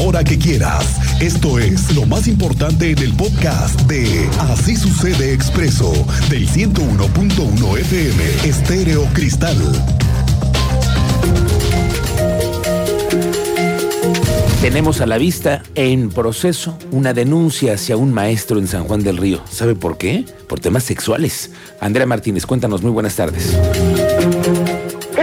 hora que quieras. Esto es lo más importante en el podcast de Así sucede expreso del 101.1 FM Estéreo Cristal. Tenemos a la vista en proceso una denuncia hacia un maestro en San Juan del Río. ¿Sabe por qué? Por temas sexuales. Andrea Martínez, cuéntanos, muy buenas tardes.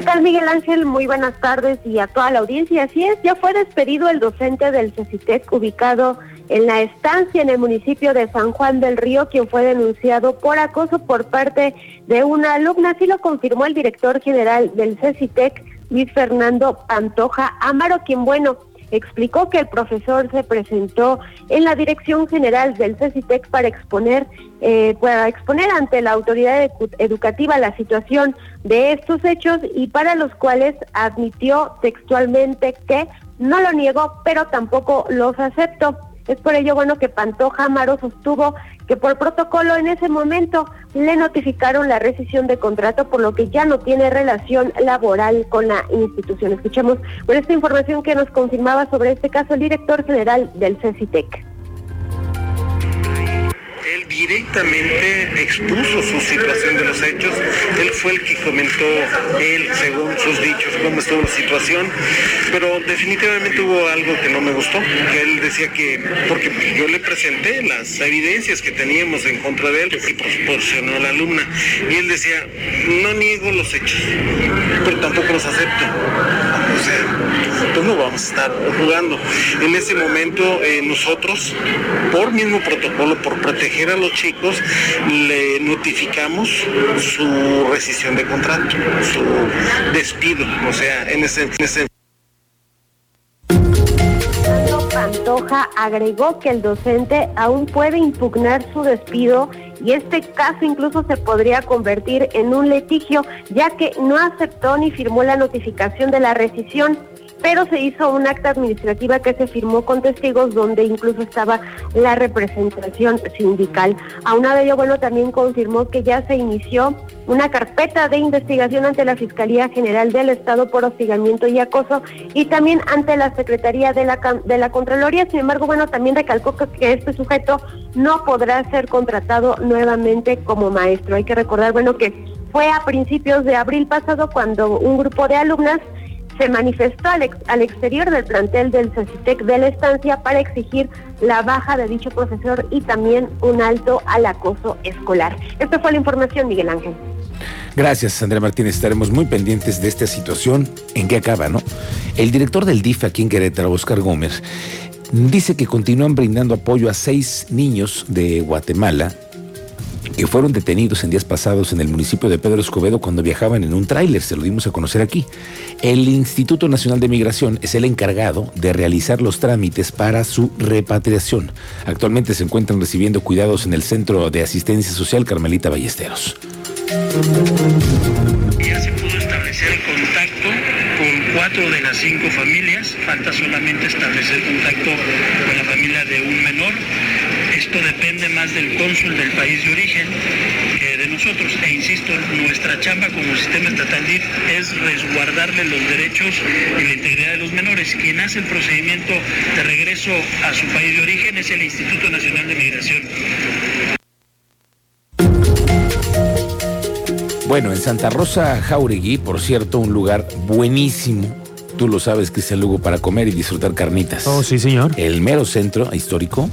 ¿Qué tal Miguel Ángel? Muy buenas tardes y a toda la audiencia. Así es, ya fue despedido el docente del CECITEC ubicado en la estancia en el municipio de San Juan del Río, quien fue denunciado por acoso por parte de una alumna. Así lo confirmó el director general del CECITEC, Luis Fernando Pantoja Amaro, quien, bueno, explicó que el profesor se presentó en la Dirección General del CECITEC para exponer, eh, para exponer ante la autoridad educativa la situación de estos hechos y para los cuales admitió textualmente que no lo niego, pero tampoco los acepto. Es por ello bueno que Pantoja Amaro sostuvo que por protocolo en ese momento le notificaron la rescisión de contrato, por lo que ya no tiene relación laboral con la institución. Escuchemos por esta información que nos confirmaba sobre este caso el director general del CECITEC directamente expuso su situación de los hechos, él fue el que comentó, él, según sus dichos, cómo estuvo la situación, pero definitivamente hubo algo que no me gustó, que él decía que, porque yo le presenté las evidencias que teníamos en contra de él y proporcionó la alumna, y él decía, no niego los hechos, pero tampoco los acepto. Pues no vamos a estar jugando. En ese momento eh, nosotros, por mismo protocolo, por proteger a los chicos, le notificamos su rescisión de contrato, su despido, o sea, en ese... En Pantoja agregó que el docente aún puede impugnar su despido y este caso incluso se podría convertir en un litigio, ya que no aceptó ni firmó la notificación de la rescisión pero se hizo un acta administrativa que se firmó con testigos donde incluso estaba la representación sindical. Aunado de ello, bueno, también confirmó que ya se inició una carpeta de investigación ante la Fiscalía General del Estado por hostigamiento y acoso y también ante la Secretaría de la, de la Contraloría. Sin embargo, bueno, también recalcó que este sujeto no podrá ser contratado nuevamente como maestro. Hay que recordar, bueno, que fue a principios de abril pasado cuando un grupo de alumnas se manifestó al, exterior del plantel del CECITEC de la estancia para exigir la baja de dicho profesor y también un alto al acoso escolar. Esta fue la información, Miguel Ángel. Gracias, Andrea Martínez. Estaremos muy pendientes de esta situación. ¿En qué acaba, no? El director del DIF aquí en Querétaro, Oscar Gómez, dice que continúan brindando apoyo a seis niños de Guatemala que fueron detenidos en días pasados en el municipio de Pedro Escobedo cuando viajaban en un tráiler, se lo dimos a conocer aquí. El Instituto Nacional de Migración es el encargado de realizar los trámites para su repatriación. Actualmente se encuentran recibiendo cuidados en el Centro de Asistencia Social Carmelita Ballesteros. Ya se pudo establecer contacto con cuatro de las cinco familias, falta solamente establecer contacto con la familia de un menor esto depende más del cónsul del país de origen que de nosotros. E insisto, nuestra chamba como sistema estatal DIF es resguardarle los derechos y la integridad de los menores. Quien hace el procedimiento de regreso a su país de origen es el Instituto Nacional de Migración. Bueno, en Santa Rosa Jauregui, por cierto, un lugar buenísimo. Tú lo sabes que es el lugar para comer y disfrutar carnitas. Oh, sí, señor. El mero centro histórico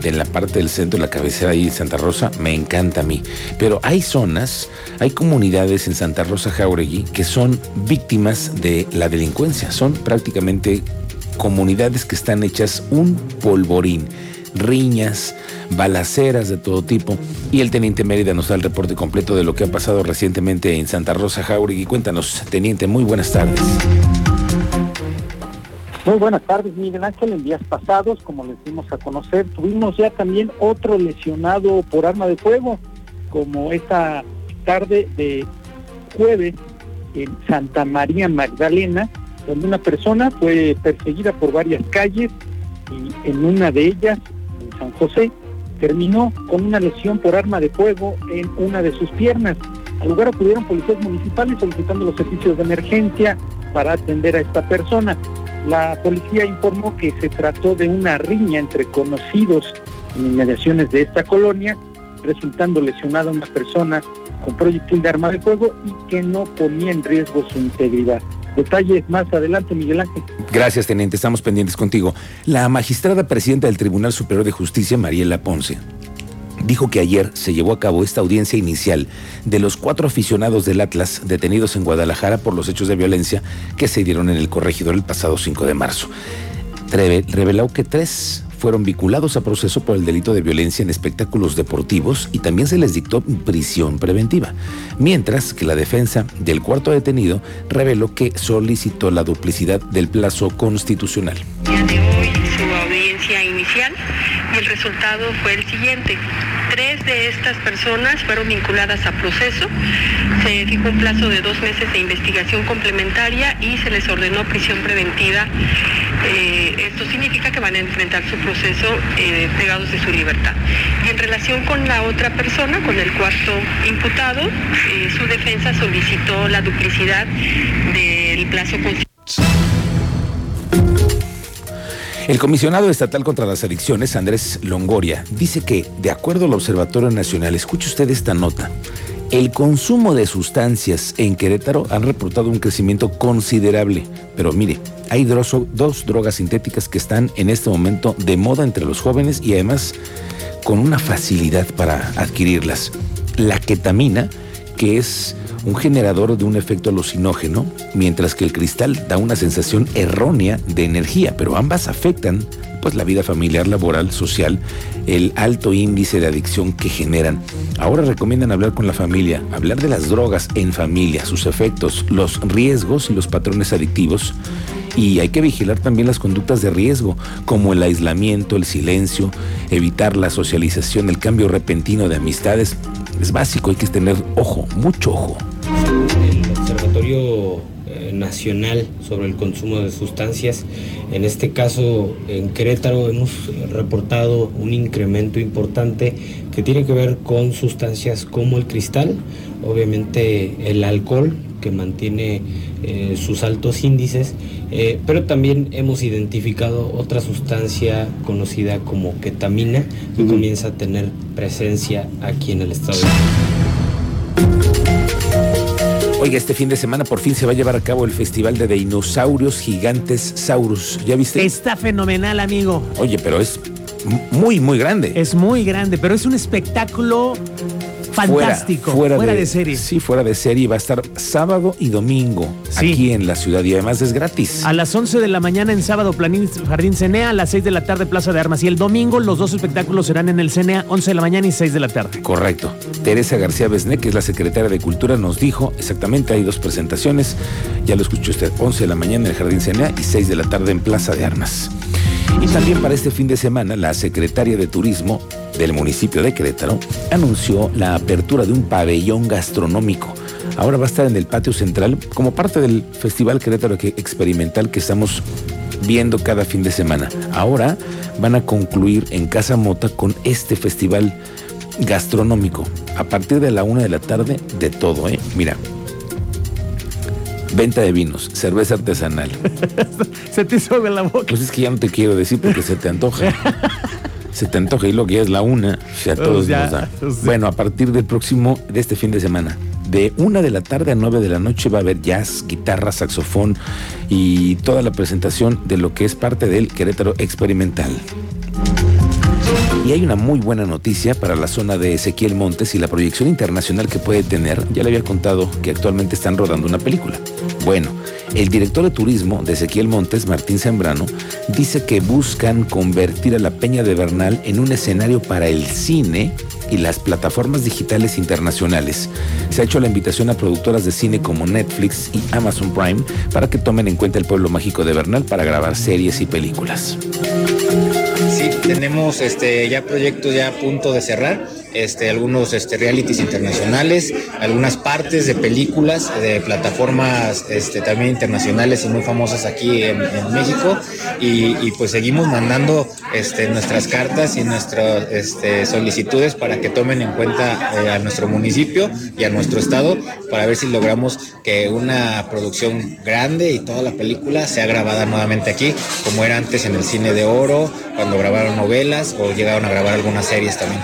de la parte del centro, la cabecera ahí en Santa Rosa, me encanta a mí. Pero hay zonas, hay comunidades en Santa Rosa Jauregui que son víctimas de la delincuencia. Son prácticamente comunidades que están hechas un polvorín. Riñas, balaceras de todo tipo. Y el teniente Mérida nos da el reporte completo de lo que ha pasado recientemente en Santa Rosa Jauregui. Cuéntanos, teniente, muy buenas tardes. Muy buenas tardes, Miguel Ángel. En días pasados, como les dimos a conocer, tuvimos ya también otro lesionado por arma de fuego, como esta tarde de jueves en Santa María Magdalena, donde una persona fue perseguida por varias calles y en una de ellas, en San José, terminó con una lesión por arma de fuego en una de sus piernas. Al lugar acudieron policías municipales solicitando los servicios de emergencia para atender a esta persona. La policía informó que se trató de una riña entre conocidos en inmediaciones de esta colonia, resultando lesionada una persona con proyectil de arma de fuego y que no ponía en riesgo su integridad. Detalles más adelante, Miguel Ángel. Gracias, teniente. Estamos pendientes contigo. La magistrada presidenta del Tribunal Superior de Justicia, Mariela Ponce, dijo que ayer se llevó a cabo esta audiencia inicial de los cuatro aficionados del Atlas detenidos en Guadalajara por los hechos de violencia que se dieron en el corregidor el pasado 5 de marzo. Reveló que tres fueron vinculados a proceso por el delito de violencia en espectáculos deportivos y también se les dictó prisión preventiva, mientras que la defensa del cuarto detenido reveló que solicitó la duplicidad del plazo constitucional. de hoy su audiencia inicial y el resultado fue el siguiente. Tres de estas personas fueron vinculadas a proceso. Se fijó un plazo de dos meses de investigación complementaria y se les ordenó prisión preventiva. Eh, esto significa que van a enfrentar su proceso eh, pegados de su libertad. Y en relación con la otra persona, con el cuarto imputado, eh, su defensa solicitó la duplicidad del plazo constitucional. El comisionado estatal contra las adicciones, Andrés Longoria, dice que, de acuerdo al Observatorio Nacional, escuche usted esta nota, el consumo de sustancias en Querétaro han reportado un crecimiento considerable. Pero mire, hay dos, drogas sintéticas que están en este momento de moda entre los jóvenes y además con una facilidad para adquirirlas. La ketamina, que es un generador de un efecto alucinógeno, mientras que el cristal da una sensación errónea de energía, pero ambas afectan pues la vida familiar, laboral, social, el alto índice de adicción que generan. Ahora recomiendan hablar con la familia, hablar de las drogas en familia, sus efectos, los riesgos y los patrones adictivos. Y hay que vigilar también las conductas de riesgo, como el aislamiento, el silencio, evitar la socialización, el cambio repentino de amistades. Es básico, hay que tener ojo, mucho ojo. Nacional sobre el Consumo de Sustancias, en este caso en Querétaro hemos reportado un incremento importante que tiene que ver con sustancias como el cristal, obviamente el alcohol que mantiene eh, sus altos índices, eh, pero también hemos identificado otra sustancia conocida como ketamina que comienza a tener presencia aquí en el estado. Oiga, este fin de semana por fin se va a llevar a cabo el Festival de Dinosaurios Gigantes Saurus. ¿Ya viste? Está fenomenal, amigo. Oye, pero es muy, muy grande. Es muy grande, pero es un espectáculo fantástico, fuera, fuera de, de, serie. Sí, fuera de serie. Va a estar sábado y domingo sí. aquí en la ciudad y además es gratis. A las 11 de la mañana en sábado Planín Jardín Cenea, a las 6 de la tarde Plaza de Armas y el domingo los dos espectáculos serán en el Cenea, 11 de la mañana y 6 de la tarde. Correcto. Teresa García Besné, que es la secretaria de Cultura, nos dijo exactamente, hay dos presentaciones, ya lo escuchó usted, 11 de la mañana en el Jardín Cenea y 6 de la tarde en Plaza de Armas. También para este fin de semana, la secretaria de Turismo del municipio de Querétaro anunció la apertura de un pabellón gastronómico. Ahora va a estar en el patio central como parte del Festival Querétaro Experimental que estamos viendo cada fin de semana. Ahora van a concluir en Casa Mota con este festival gastronómico. A partir de la una de la tarde, de todo, ¿eh? Mira, Venta de vinos, cerveza artesanal. se te hizo de la boca. Pues es que ya no te quiero decir porque se te antoja. se te antoja y lo que ya es la una, o sea, todos ya, nos da. Sí. Bueno, a partir del próximo, de este fin de semana, de una de la tarde a nueve de la noche va a haber jazz, guitarra, saxofón y toda la presentación de lo que es parte del Querétaro Experimental. Y hay una muy buena noticia para la zona de Ezequiel Montes y la proyección internacional que puede tener. Ya le había contado que actualmente están rodando una película. Bueno, el director de turismo de Ezequiel Montes, Martín Zambrano, dice que buscan convertir a la Peña de Bernal en un escenario para el cine y las plataformas digitales internacionales. Se ha hecho la invitación a productoras de cine como Netflix y Amazon Prime para que tomen en cuenta el pueblo mágico de Bernal para grabar series y películas. Tenemos este, ya proyectos ya a punto de cerrar. Este, algunos este, realities internacionales, algunas partes de películas de plataformas este, también internacionales y muy famosas aquí en, México. Y, pues seguimos mandando este, nuestras cartas y nuestras solicitudes para que tomen en cuenta eh, a nuestro municipio y a nuestro estado para ver si logramos que una producción grande y toda la película sea grabada nuevamente aquí, como era antes en el cine de oro, cuando grabaron novelas o llegaron a grabar algunas series también.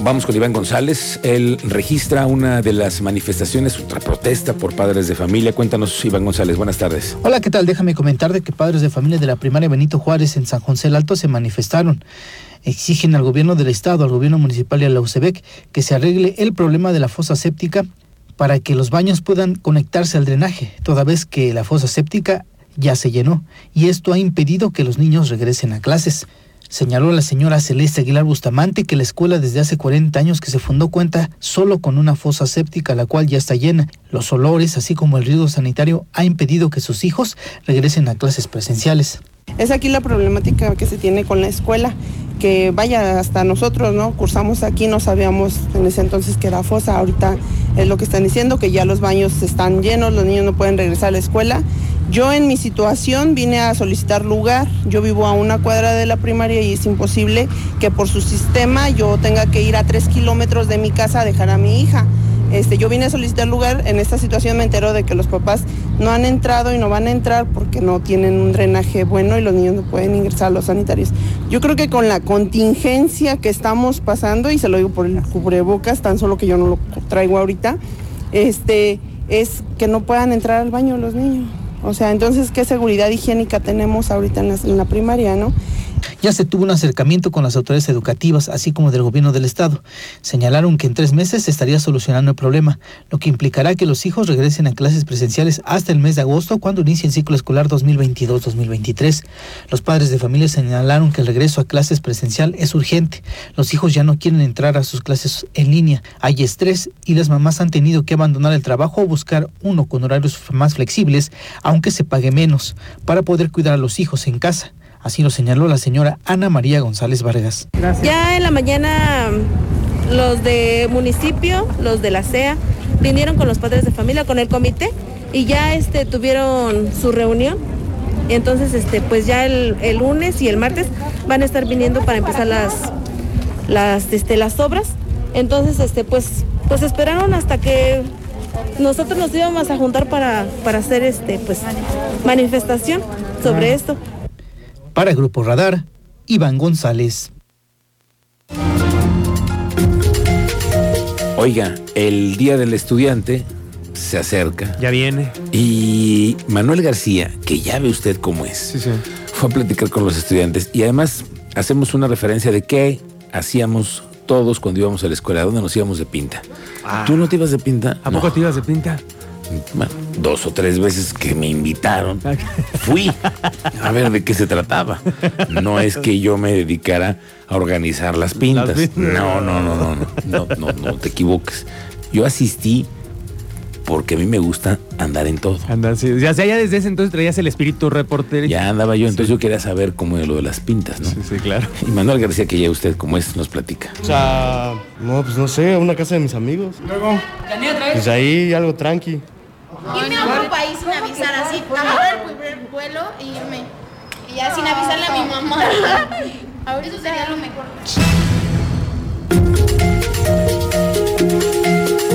Vamos con Iván González. Él registra una de las manifestaciones, otra protesta por padres de familia. Cuéntanos, Iván González. Buenas tardes. Hola, ¿qué tal? Déjame comentar de que padres de familia de la primaria Benito Juárez en San José del Alto se manifestaron. Exigen al gobierno del estado, al gobierno municipal y a la que se arregle el problema de la fosa séptica para que los baños puedan conectarse al drenaje, toda vez que la fosa séptica ya se llenó y esto ha impedido que los niños regresen a clases. Señaló la señora Celeste Aguilar Bustamante que la escuela desde hace 40 años que se fundó cuenta solo con una fosa séptica la cual ya está llena. Los olores, así como el riesgo sanitario, ha impedido que sus hijos regresen a clases presenciales. Es aquí la problemática que se tiene con la escuela, que vaya hasta nosotros, ¿no? Cursamos aquí, no sabíamos en ese entonces que era fosa, ahorita es lo que están diciendo, que ya los baños están llenos, los niños no pueden regresar a la escuela yo en mi situación vine a solicitar lugar, yo vivo a una cuadra de la primaria y es imposible que por su sistema yo tenga que ir a tres kilómetros de mi casa a dejar a mi hija. Este, yo vine a solicitar lugar, en esta situación me entero de que los papás no han entrado y no van a entrar porque no tienen un drenaje bueno y los niños no pueden ingresar a los sanitarios. Yo creo que con la contingencia que estamos pasando, y se lo digo por el cubrebocas, tan solo que yo no lo traigo ahorita, este, es que no puedan entrar al baño los niños. O sea, entonces, ¿qué seguridad higiénica tenemos ahorita en la, primaria, no? Ya se tuvo un acercamiento con las autoridades educativas, así como del gobierno del estado. Señalaron que en tres meses se estaría solucionando el problema, lo que implicará que los hijos regresen a clases presenciales hasta el mes de agosto, cuando inicie el ciclo escolar 2022-2023. Los padres de familia señalaron que el regreso a clases presencial es urgente. Los hijos ya no quieren entrar a sus clases en línea. Hay estrés y las mamás han tenido que abandonar el trabajo o buscar uno con horarios más flexibles, aunque se pague menos, para poder cuidar a los hijos en casa. Así lo señaló la señora Ana María González Vargas. Ya en la mañana los de municipio, los de la CEA, vinieron con los padres de familia, con el comité y ya este, tuvieron su reunión. Entonces, este, pues ya el, lunes y el martes van a estar viniendo para empezar las, las, este, las obras. Entonces, este, pues, pues esperaron hasta que nosotros nos íbamos a juntar para, para hacer este, pues, manifestación sobre esto. Para el Grupo Radar, Iván González. Oiga, el Día del Estudiante se acerca. Ya viene. Y Manuel García, que ya ve usted cómo es, fue a platicar con los estudiantes y además hacemos una referencia de qué hacíamos todos cuando íbamos a la escuela, dónde nos íbamos de pinta. Ah. ¿Tú no te ibas de pinta? ¿A poco te ibas de pinta? bueno, dos o tres veces que me invitaron, fui a ver de qué se trataba. No es que yo me dedicara a organizar las pintas. No, no, no, no, no, no, no, te equivoques. Yo asistí porque a mí me gusta andar en todo. Andar, sí. Ya, ya desde ese entonces traías el espíritu reportero. Ya andaba yo, entonces yo quería saber cómo era lo de las pintas, ¿no? Sí, sí, claro. Y Manuel García, que ya usted como es, nos platica. O sea, no, pues no sé, a una casa de mis amigos. Luego. Pues ahí algo tranqui. Irme a otro país sin avisar así, agarrar el vuelo y irme. Y ya sin avisarle a mi mamá. Ahorita sería lo mejor.